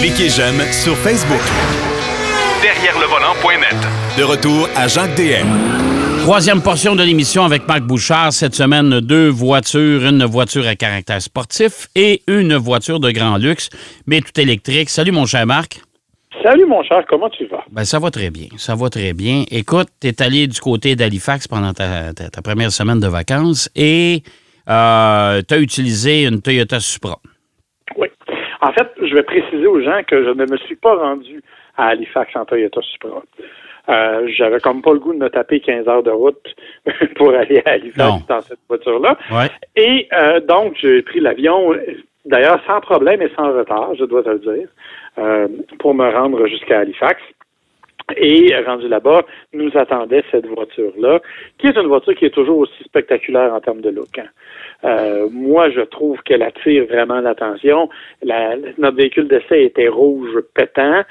Cliquez j'aime sur Facebook. Derrière le volant.net. De retour à Jacques DM. Troisième portion de l'émission avec Marc Bouchard. Cette semaine, deux voitures, une voiture à caractère sportif et une voiture de grand luxe, mais tout électrique. Salut mon cher Marc. Salut mon cher, comment tu vas? Ben, ça va très bien. Ça va très bien. Écoute, tu es allé du côté d'Halifax pendant ta, ta- ta première semaine de vacances et euh, tu as utilisé une Toyota Supra. Oui. En fait, je vais préciser aux gens que je ne me suis pas rendu à Halifax en Toyota Supra. Euh, J'avais comme pas le goût de me taper 15 heures de route pour aller à Halifax Non. dans cette voiture-là. Ouais. Et euh, donc, j'ai pris l'avion, d'ailleurs sans problème et sans retard, je dois te le dire, euh, pour me rendre jusqu'à Halifax. Et rendu là-bas, nous attendait cette voiture-là, qui est une voiture qui est toujours aussi spectaculaire en termes de look. hein. Euh, moi, je trouve qu'elle attire vraiment l'attention. La- notre véhicule d'essai était rouge pétant.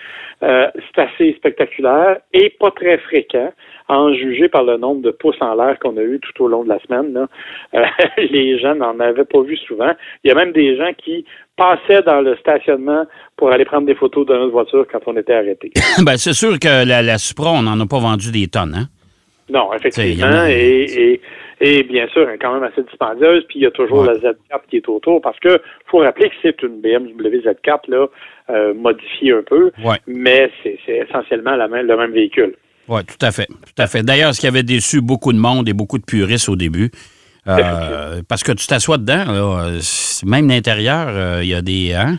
Euh, c'est assez spectaculaire et pas très fréquent, en juger par le nombre de pouces en l'air qu'on a eu tout au long de la semaine. Là. Euh, les gens n'en avaient pas vu souvent. Il y a même des gens qui passaient dans le stationnement pour aller prendre des photos de notre voiture quand on était arrêté. ben, c'est sûr que la, la Supra, on n'en a pas vendu des tonnes, hein? Non, effectivement. Et, et, et bien sûr, elle est quand même assez dispendieuse. Puis il y a toujours Ouais. la Z4 qui est autour parce que faut rappeler que c'est une BMW Z4 là, euh, modifiée un peu, Ouais. mais c'est c'est essentiellement la même, le même véhicule. Oui, tout à fait. Tout à fait. D'ailleurs, ce qui avait déçu beaucoup de monde et beaucoup de puristes au début, euh, parce que tu t'assois dedans, là, même l'intérieur, euh, il y a des. Hein?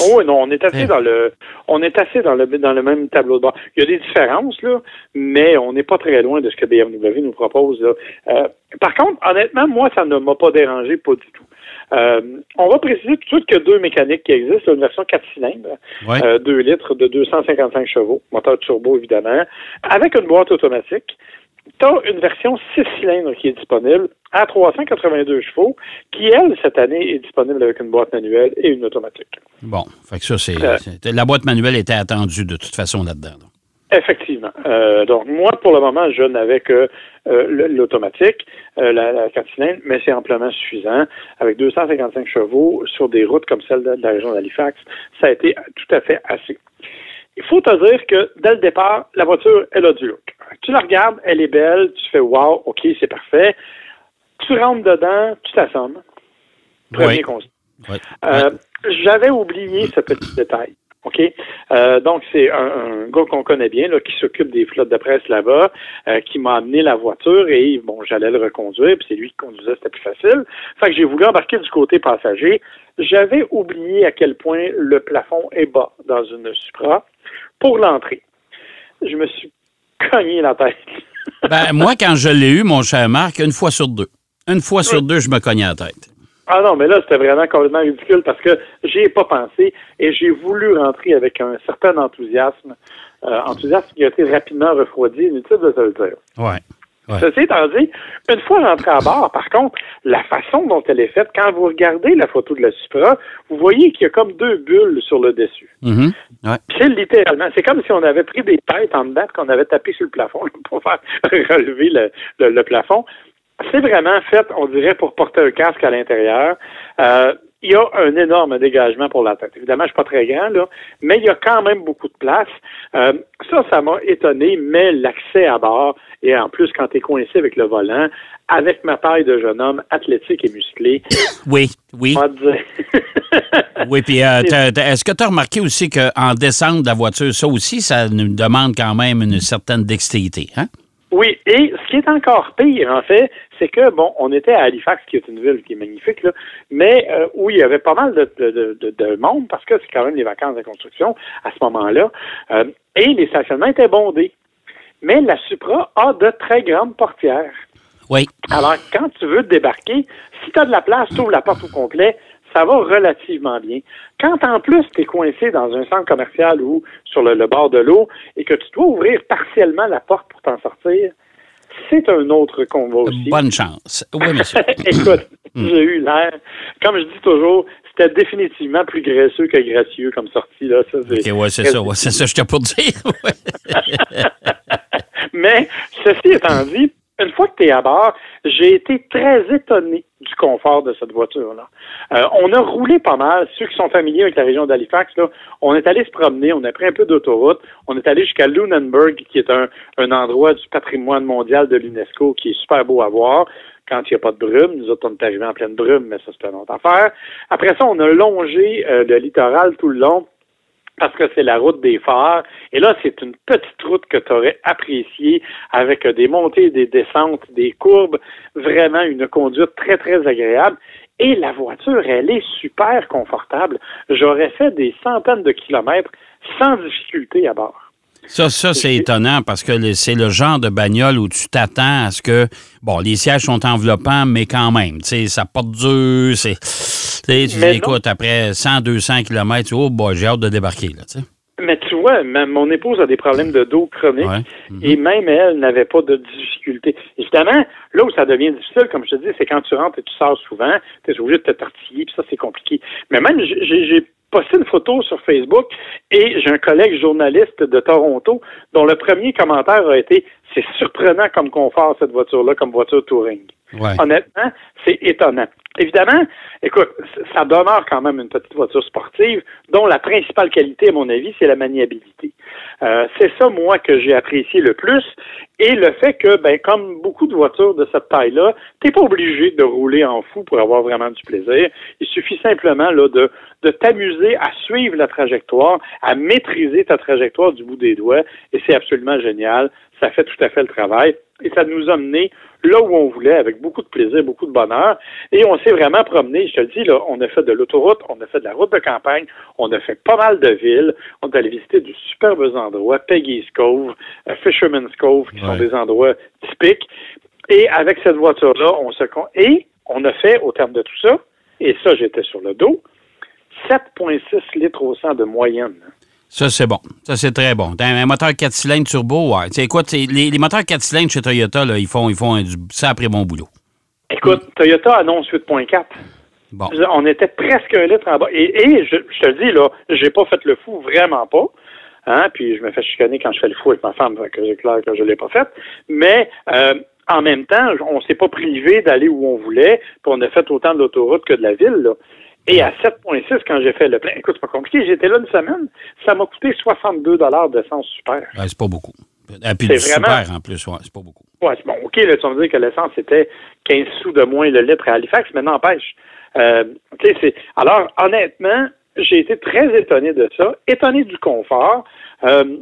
Oh oui, non, on est assez Ouais. dans le on est assez dans le dans le même tableau de bord. Il y a des différences là, mais on n'est pas très loin de ce que BMW nous propose là. Euh, par contre, honnêtement, moi ça ne m'a pas dérangé pas du tout. Euh, on va préciser tout de suite qu'il y a deux mécaniques qui existent, une version 4 cylindres, Ouais. euh, 2 litres de 255 chevaux, moteur turbo évidemment, avec une boîte automatique. Tu as une version 6 cylindres qui est disponible à 382 chevaux, qui, elle, cette année, est disponible avec une boîte manuelle et une automatique. Bon, fait que ça, c'est. Euh. La boîte manuelle était attendue de toute façon là-dedans. là. Effectivement. Euh, donc, moi, pour le moment, je n'avais que euh, l'automatique, euh, la, la 4 cylindres, mais c'est amplement suffisant. Avec 255 chevaux sur des routes comme celle de, de la région d'Halifax, ça a été tout à fait assez. Il faut te dire que, dès le départ, la voiture, elle a du look. Tu la regardes, elle est belle, tu fais « wow, OK, c'est parfait ». Tu rentres dedans, tu t'assommes. Très Oui. Euh, J'avais oublié ce petit détail. OK? Euh, donc, c'est un, un gars qu'on connaît bien, là, qui s'occupe des flottes de presse là-bas, euh, qui m'a amené la voiture et, bon, j'allais le reconduire, puis c'est lui qui conduisait, c'était plus facile. Fait que j'ai voulu embarquer du côté passager. J'avais oublié à quel point le plafond est bas dans une Supra pour l'entrée. Je me suis cogné la tête. Ben, moi, quand je l'ai eu, mon cher Marc, une fois sur deux. Une fois sur deux, je me cognais la tête. Ah non, mais là, c'était vraiment complètement ridicule parce que j'y ai pas pensé et j'ai voulu rentrer avec un certain enthousiasme. Euh, enthousiasme qui a été rapidement refroidi, inutile de se le dire. Ouais. Ouais. Ceci étant dit, une fois rentré à bord, par contre, la façon dont elle est faite, quand vous regardez la photo de la Supra, vous voyez qu'il y a comme deux bulles sur le dessus. Mhm. Ouais. C'est littéralement, c'est comme si on avait pris des têtes en dedans qu'on avait tapé sur le plafond pour faire relever le, le- le plafond. C'est vraiment fait, on dirait, pour porter un casque à l'intérieur. Euh, il y a un énorme dégagement pour la tête. Évidemment, je suis pas très grand, là, mais il y a quand même beaucoup de place. Euh, ça, ça m'a étonné, mais l'accès à bord, et en plus, quand tu es coincé avec le volant, avec ma taille de jeune homme athlétique et musclé, Oui, oui. dire. Oui, puis euh, est-ce que tu as remarqué aussi qu'en descente de la voiture, ça aussi, ça nous demande quand même une certaine dextérité, hein? Oui, et ce qui est encore pire, en fait, c'est que, bon, on était à Halifax, qui est une ville qui est magnifique, là, mais euh, où il y avait pas mal de, de, de, de monde, parce que c'est quand même les vacances de construction à ce moment-là, euh, et les stationnements étaient bondés. Mais la Supra a de très grandes portières. Oui. Alors, quand tu veux débarquer, si tu as de la place, tu ouvres la porte au complet, ça va relativement bien. Quand en plus tu es coincé dans un centre commercial ou sur le, le bord de l'eau et que tu dois ouvrir partiellement la porte pour t'en sortir, c'est un autre combat aussi. Bonne chance. Oui, monsieur. Écoute, j'ai eu l'air, comme je dis toujours, c'était définitivement plus graisseux que gracieux comme sortie. Là. Ça, OK, ouais, c'est ça. ouais, c'est ça, je t'ai pour dire. Mais, ceci étant dit, une fois que tu es à bord, j'ai été très étonné du confort de cette voiture-là. Euh, on a roulé pas mal. Ceux qui sont familiers avec la région d'Halifax, là, on est allé se promener, on a pris un peu d'autoroute, on est allé jusqu'à Lunenburg, qui est un, un endroit du patrimoine mondial de l'UNESCO qui est super beau à voir quand il n'y a pas de brume. Nous autres, on est arrivés en pleine brume, mais ça, c'est une autre affaire. Après ça, on a longé euh, le littoral tout le long parce que c'est la route des phares. Et là, c'est une petite route que tu aurais appréciée avec des montées, des descentes, des courbes, vraiment une conduite très, très agréable. Et la voiture, elle est super confortable. J'aurais fait des centaines de kilomètres sans difficulté à bord. Ça, ça c'est étonnant parce que c'est le genre de bagnole où tu t'attends à ce que, bon, les sièges sont enveloppants, mais quand même, tu sais, ça porte dur, c'est... tu sais, non. écoute, après 100, 200 km, oh, boy, j'ai hâte de débarquer, là, tu sais. Mais tu vois, ma- mon épouse a des problèmes de dos chroniques Ouais. Et même elle n'avait pas de difficulté. Évidemment, là où ça devient difficile, comme je te dis, c'est quand tu rentres et tu sors souvent, tu es obligé de te tortiller, puis ça, c'est compliqué. Mais même, j'ai posté une photo sur Facebook et j'ai un collègue journaliste de Toronto dont le premier commentaire a été « C'est surprenant comme confort, cette voiture-là, comme voiture touring ». Ouais. Honnêtement, c'est étonnant. Évidemment, écoute, ça demeure quand même une petite voiture sportive dont la principale qualité, à mon avis, c'est la maniabilité. Euh, c'est ça, moi, que j'ai apprécié le plus. Et le fait que, ben, comme beaucoup de voitures de cette taille-là, t'es pas obligé de rouler en fou pour avoir vraiment du plaisir. Il suffit simplement là, de, de t'amuser à suivre la trajectoire, à maîtriser ta trajectoire du bout des doigts. Et c'est absolument génial. Ça fait tout à fait le travail. Et ça nous a mené là où on voulait, avec beaucoup de plaisir, beaucoup de bonheur. Et on s'est vraiment promené, je te le dis, là, on a fait de l'autoroute, on a fait de la route de campagne, on a fait pas mal de villes, on est allé visiter de superbes endroits, Peggy's Cove, euh, Fisherman's Cove, qui sont des endroits typiques. Et avec cette voiture-là, on se con- et on a fait, au terme de tout ça, et ça, j'étais sur le dos, 7,6 litres au 100 de moyenne. Ça, c'est bon. Ça, c'est très bon. T'as un moteur 4 cylindres turbo, ouais. Tu sais, écoute, les, les moteurs 4 cylindres chez Toyota, là, ils font, ils font un, du après bon boulot. Écoute, Toyota annonce 8,4. Bon. On était presque un litre en bas. Et, et je, je te le dis, là, j'ai pas fait le fou, vraiment pas. Hein, puis je me fais chicaner quand je fais le fou avec ma femme, que c'est clair que je l'ai pas fait. Mais euh, en même temps, on s'est pas privé d'aller où on voulait, puis on a fait autant de l'autoroute que de la ville. Là. Et à 7,6 quand j'ai fait le plein, écoute, c'est pas compliqué, j'étais là une semaine, ça m'a coûté 62 d'essence super. Ouais, c'est pas beaucoup. Et puis C'est du vraiment- super en plus, ouais, c'est pas beaucoup. Ouais, c'est bon, OK, là, tu vas me dire que l'essence était 15 sous de moins le litre à Halifax, mais n'empêche. Euh. Alors, honnêtement, j'ai été très étonné de ça, étonné du confort. Euh,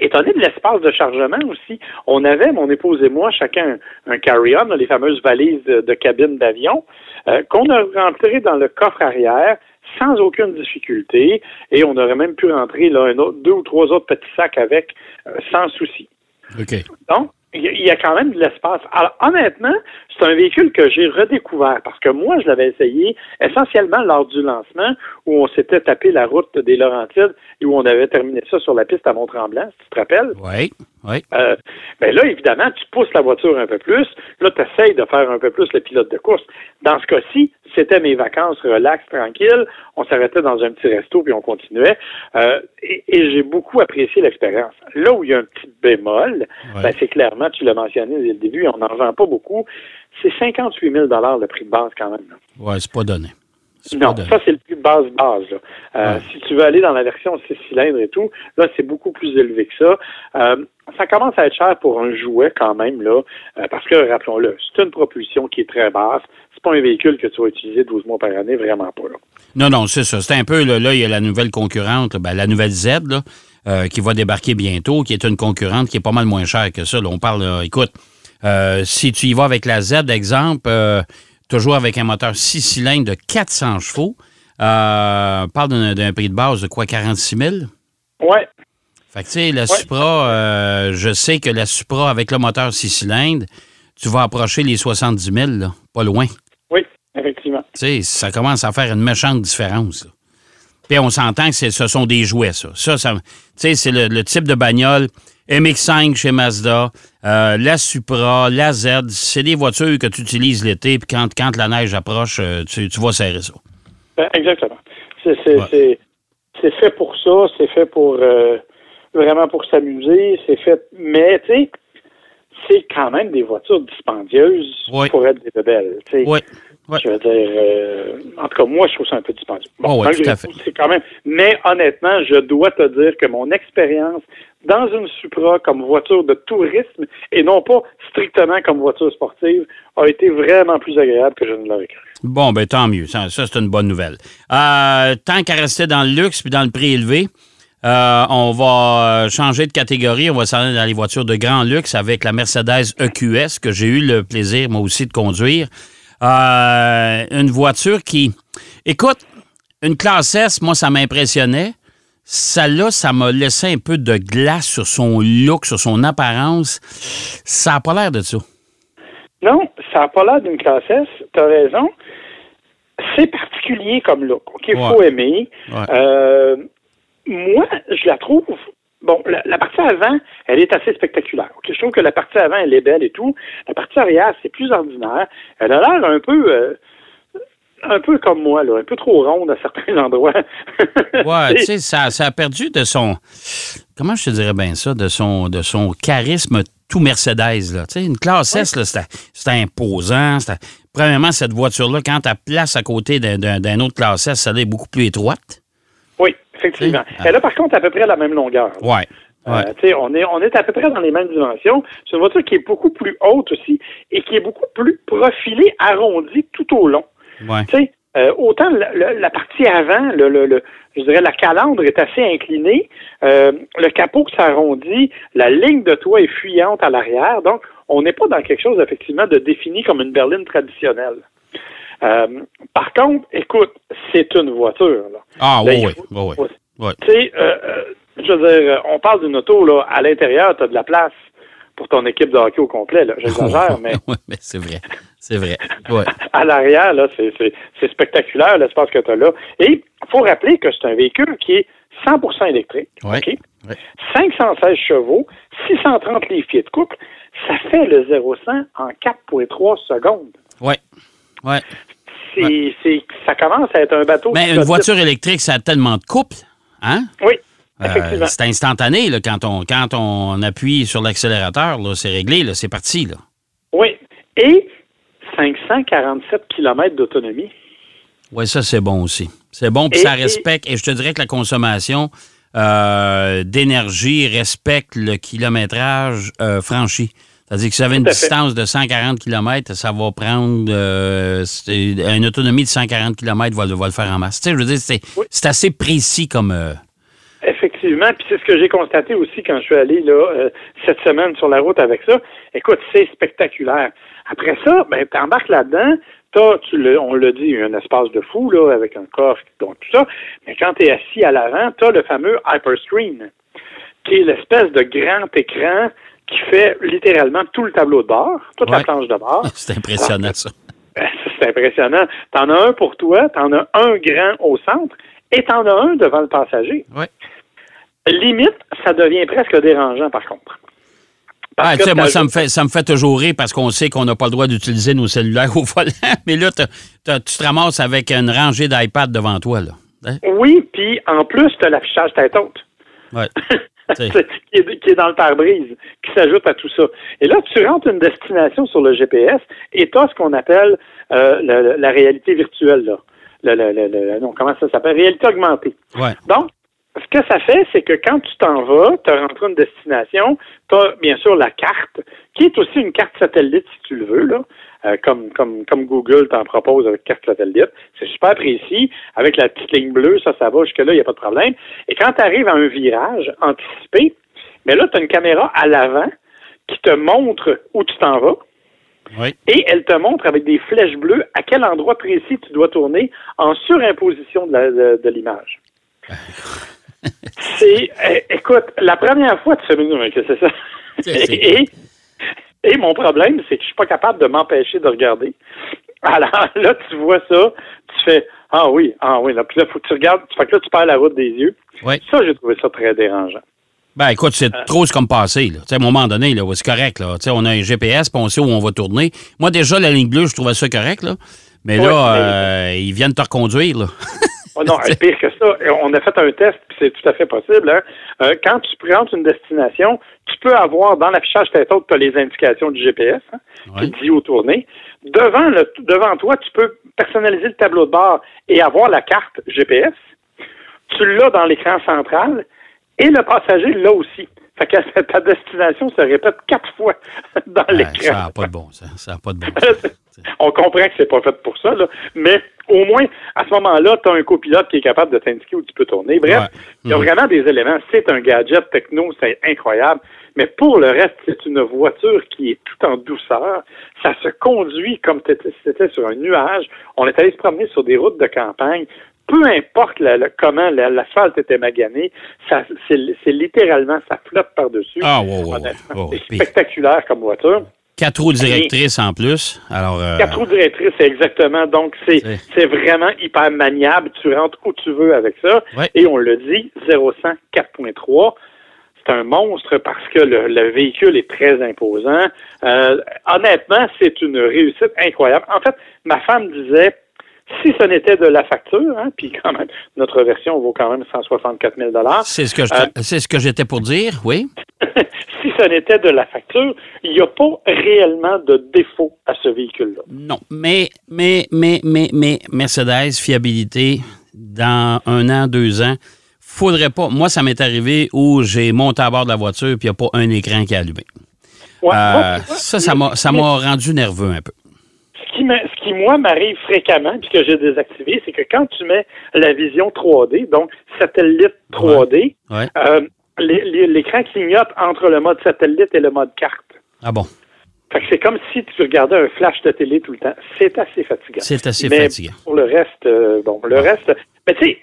Étonné de l'espace de chargement aussi. On avait, mon épouse et moi, chacun un, carry-on, les fameuses valises de, cabine d'avion, euh, qu'on a rentré dans le coffre arrière sans aucune difficulté, et on aurait même pu rentrer là, un autre, deux ou trois autres petits sacs avec euh, sans souci. OK. Donc, il y a- quand même de l'espace. Alors, honnêtement, c'est un véhicule que j'ai redécouvert parce que moi, je l'avais essayé essentiellement lors du lancement où on s'était tapé la route des Laurentides et où on avait terminé ça sur la piste à Mont-Tremblant, si tu te rappelles. Oui, oui. Euh, ben là, évidemment, tu pousses la voiture un peu plus. Là, tu essayes de faire un peu plus le pilote de course. Dans ce cas-ci, c'était mes vacances relax, tranquille. On s'arrêtait dans un petit resto puis on continuait. Euh, et et j'ai beaucoup apprécié l'expérience. Là où il y a un petit bémol, ben, c'est clairement, tu l'as mentionné dès le début, on n'en vend pas beaucoup. C'est 58 000 le prix de base quand même. Ouais, c'est pas donné. Non, ça c'est le plus base base. là. Euh, Ouais. Si tu veux aller dans la version 6 cylindres et tout, là c'est beaucoup plus élevé que ça. Euh, ça commence à être cher pour un jouet quand même là, euh, parce que rappelons-le, c'est une propulsion qui est très basse. C'est pas un véhicule que tu vas utiliser 12 mois par année, vraiment pas là. Non, non, c'est ça. C'est un peu, là, là, il y a la nouvelle concurrente, ben, la nouvelle Z, là, euh, qui va débarquer bientôt, qui est une concurrente qui est pas mal moins chère que ça. Là, on parle, là, écoute, euh, si tu y vas avec la Z, exemple, euh, toujours avec un moteur 6 cylindres de 400 chevaux, euh, on parle d'un prix de base de quoi, 46 000? Ouais, Fait que, tu sais, la Supra, euh, je sais que la Supra avec le moteur 6 cylindres, tu vas approcher les 70 000, là, pas loin. oui, effectivement. Tu sais, ça commence à faire une méchante différence. là. Puis on s'entend que c'est- ce sont des jouets, ça. Ça, ça tu sais, c'est le, le type de bagnole MX5 chez Mazda, euh, la Supra, la Z, c'est des voitures que tu utilises l'été, puis quand, quand la neige approche, euh, tu, tu vas serrer ça. Ben, exactement. C'est c'est- Ouais. c'est- c'est fait pour ça, c'est fait pour euh, vraiment pour s'amuser, c'est fait. Mais tu sais, c'est quand même des voitures dispendieuses Ouais. pour être des sais. Oui. Ouais. Je veux dire, euh, en tout cas, moi, je trouve ça un peu dispendieux. Oh, ouais, malgré tout à fait. c'est quand même. Mais honnêtement, je dois te dire que mon expérience dans une Supra comme voiture de tourisme et non pas strictement comme voiture sportive a été vraiment plus agréable que je ne l'aurais cru. Bon, ben tant mieux. Ça, ça, c'est une bonne nouvelle. Euh, tant qu'à rester dans le luxe puis dans le prix élevé, euh, on va changer de catégorie. On va s'en aller dans les voitures de grand luxe avec la Mercedes EQS que j'ai eu le plaisir, moi aussi, de conduire. Euh, une voiture qui... Écoute, une classe S, moi, ça m'impressionnait. Celle-là, ça m'a laissé un peu de glace sur son look, sur son apparence. Ça n'a pas l'air de ça. Non, ça n'a pas l'air d'une classe S, tu as raison. C'est particulier comme look. OK, il faut aimer. Ouais. Euh, moi, je la trouve. Bon, la, la partie avant, elle est assez spectaculaire. Je trouve que la partie avant, elle est belle et tout. La partie arrière, c'est plus ordinaire. Elle a l'air un peu. euh, un peu comme moi, là, un peu trop ronde à certains endroits. Ouais, tu sais, ça, ça a perdu de son. Comment je te dirais bien ça? De son, de son charisme tout Mercedes. Là. Tu sais, une classe S, c'était, imposant. Premièrement, cette voiture-là, quand tu place à côté d'un, autre classe S, ça est beaucoup plus étroite. Oui, effectivement. Ah. Elle a par contre à peu près la même longueur. Ouais. Euh, on est, on est à peu près dans les mêmes dimensions. C'est une voiture qui est beaucoup plus haute aussi et qui est beaucoup plus profilée, arrondie tout au long. ouais. Euh, autant la, la- la partie avant, le, le, le- je dirais la calandre est assez inclinée, euh, le capot s'arrondit, la ligne de toit est fuyante à l'arrière, donc on n'est pas dans quelque chose effectivement de défini comme une berline traditionnelle. Euh, par contre, écoute, c'est une voiture. Là. Ah, Là, oui, oui. oui, oui. Tu sais, euh, euh, je veux dire, on parle d'une auto, là, à l'intérieur, tu as de la place pour ton équipe de hockey au complet, là. J'exagère, mais Oui, mais c'est vrai. C'est vrai. Ouais. à l'arrière, là, c'est, c'est, c'est spectaculaire l'espace que tu as là. Et il faut rappeler que c'est un véhicule qui est 100% électrique. Ouais. OK? Ouais. 516 chevaux, 630 livres-pieds de couple, ça fait le 0-100 en 4,3 secondes. Ouais. Ouais. C'est, c'est, ça commence à être un bateau. Mais une voiture électrique, ça a tellement de couple. Hein? Oui, Euh, effectivement. c'est instantané là, quand, on, quand on appuie sur l'accélérateur. là, C'est réglé, là, c'est parti. Là. Oui. Et 547 km d'autonomie. Oui, ça, c'est bon aussi. C'est bon, puis ça et- respecte. Et je te dirais que la consommation euh, d'énergie respecte le kilométrage euh, franchi. C'est-à-dire que si vous avez une distance de 140 km, ça va prendre euh, une autonomie de 140 km va, le- va le faire en masse. Tu sais, je veux dire, c'est Oui. assez précis comme. euh, Effectivement, puis c'est ce que j'ai constaté aussi quand je suis allé là euh, cette semaine sur la route avec ça. Écoute, c'est spectaculaire. Après ça, ben t'embarques là-dedans, t'as, tu le, on l'a dit, un espace de fou là avec un coffre, donc tout ça. Mais quand tu es assis à l'avant, t'as le fameux Hyperscreen, qui est l'espèce de grand écran qui fait littéralement tout le tableau de bord, toute la planche de bord. c'est impressionnant, ça. Ben, ça, C'est impressionnant. T'en as un pour toi, t'en as un grand au centre et t'en as un devant le passager. Ouais. Limite, ça devient presque dérangeant, par contre. Ah, que tu sais, moi, ça me, fait, ça me fait toujours rire parce qu'on sait qu'on n'a pas le droit d'utiliser nos cellulaires au volant. Mais là, tu te ramasses avec une rangée d'iPad devant toi. Là. Hein? Oui, puis en plus, tu as l'affichage tête haute. Ouais. Qui, est, qui est dans le pare-brise, qui s'ajoute à tout ça. Et là, tu rentres une destination sur le GPS et tu as ce qu'on appelle euh, la, réalité virtuelle. Là. Le, le- le- le- non, comment ça s'appelle? Réalité augmentée. Ouais. Donc, ce que ça fait, c'est que quand tu t'en vas, tu as rentré une destination, tu as bien sûr la carte, qui est aussi une carte satellite si tu le veux, là, euh, comme, comme, comme Google t'en propose avec carte satellite. C'est super précis. Avec la petite ligne bleue, ça, ça va jusque-là, il n'y a pas de problème. Et quand tu arrives à un virage anticipé, mais là, tu as une caméra à l'avant qui te montre où tu t'en vas. Oui. Et elle te montre avec des flèches bleues à quel endroit précis tu dois tourner en surimposition de l'image. C'est, écoute, la première fois, tu mais qu'est-ce que c'est ça? Et, et mon problème, c'est que je suis pas capable de m'empêcher de regarder. Alors là, tu vois ça, tu fais, ah oui, ah oui, là, puis là, faut que tu regardes, fait que là, tu perds la route des yeux. Oui. Ça, j'ai trouvé ça très dérangeant. Ben, écoute, c'est trop ce comme passé. Là. Tu sais, À un moment donné, là, c'est correct. Là. Tu sais, On a un GPS, puis on sait où on va tourner. Moi, déjà, la ligne bleue, je trouvais ça correct. Là. Mais là, mais- euh, ils viennent te reconduire. Là. Oh non, pire que ça. On a fait un test, puis c'est tout à fait possible. Hein. Euh, quand tu présentes une destination, tu peux avoir dans l'affichage tête haute, tu as les indications du GPS hein, qui dit où tourner. Devant, le, devant toi, tu peux personnaliser le tableau de bord et avoir la carte GPS. Tu l'as dans l'écran central et le passager l'a aussi. Fait que ta destination se répète quatre fois dans l'écran. Ça n'a pas de bon sens. Ça n'a pas de bon On comprend que c'est pas fait pour ça, là, mais au moins, à ce moment-là, tu as un copilote qui est capable de t'indiquer où tu peux tourner. Bref, il y a mhm. vraiment des éléments. C'est un gadget techno, c'est incroyable. Mais pour le reste, c'est une voiture qui est tout en douceur. Ça se conduit comme si c'était sur un nuage. On est allé se promener sur des routes de campagne peu importe comment l'asphalte était magané, c'est littéralement, ça flotte par-dessus. Ah, wow, wow, C'est spectaculaire comme voiture. Quatre roues directrices en plus. Alors, euh, Quatre roues directrices, exactement. Donc, c'est vraiment hyper maniable. Tu rentres où tu veux avec ça. Et on le dit, 0100 4.3 c'est un monstre parce que le, véhicule est très imposant. Euh, honnêtement, c'est une réussite incroyable. En fait, ma femme disait, si ce n'était de la facture, hein, puis quand même, notre version vaut quand même 164 000 C'est ce que euh, c'est ce que j'étais pour dire, oui. si ce n'était de la facture, il n'y a pas réellement de défaut à ce véhicule-là. Non, mais, mais, mais, mais, mais, Mercedes, fiabilité, dans un an, deux ans, faudrait pas. Moi, ça m'est arrivé où j'ai monté à bord de la voiture puis il n'y a pas un écran qui est allumé. Euh, ça, ça m'a rendu nerveux un peu ce qui, moi, m'arrive fréquemment, puis que j'ai désactivé, c'est que quand tu mets la vision 3D, donc satellite 3D, euh, l'écran clignote entre le mode satellite et le mode carte. Ah bon? Fait que c'est comme si tu regardais un flash de télé tout le temps. C'est assez fatigant. C'est assez fatigant. Pour le reste, euh, bon, le reste. Mais tu sais,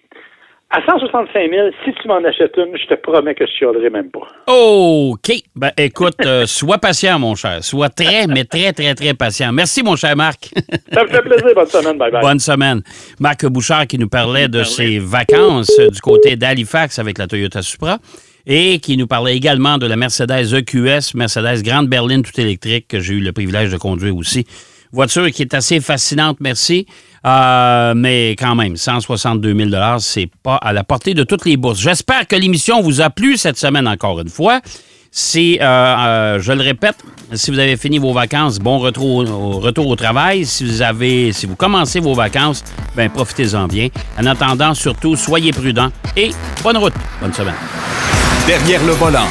à 165 000, si tu m'en achètes une, je te promets que je chialerai même pas. OK. Ben, écoute, euh, sois patient, mon cher. Sois très, mais très, très, très patient. Merci, mon cher Marc. Ça me fait plaisir. Bonne semaine. Bye bye. Bonne semaine. Marc Bouchard qui nous parlait de ses vacances du côté d'Halifax avec la Toyota Supra et qui nous parlait également de la Mercedes EQS, Mercedes Grande Berline tout électrique que j'ai eu le privilège de conduire aussi. Voiture qui est assez fascinante, merci. Euh, mais quand même, 162 000 c'est pas à la portée de toutes les bourses. J'espère que l'émission vous a plu cette semaine encore une fois. Si, euh, euh, je le répète, si vous avez fini vos vacances, bon retour au, retour au travail. Si vous avez, si vous commencez vos vacances, ben profitez-en bien. En attendant, surtout, soyez prudents et bonne route. Bonne semaine. Derrière le volant.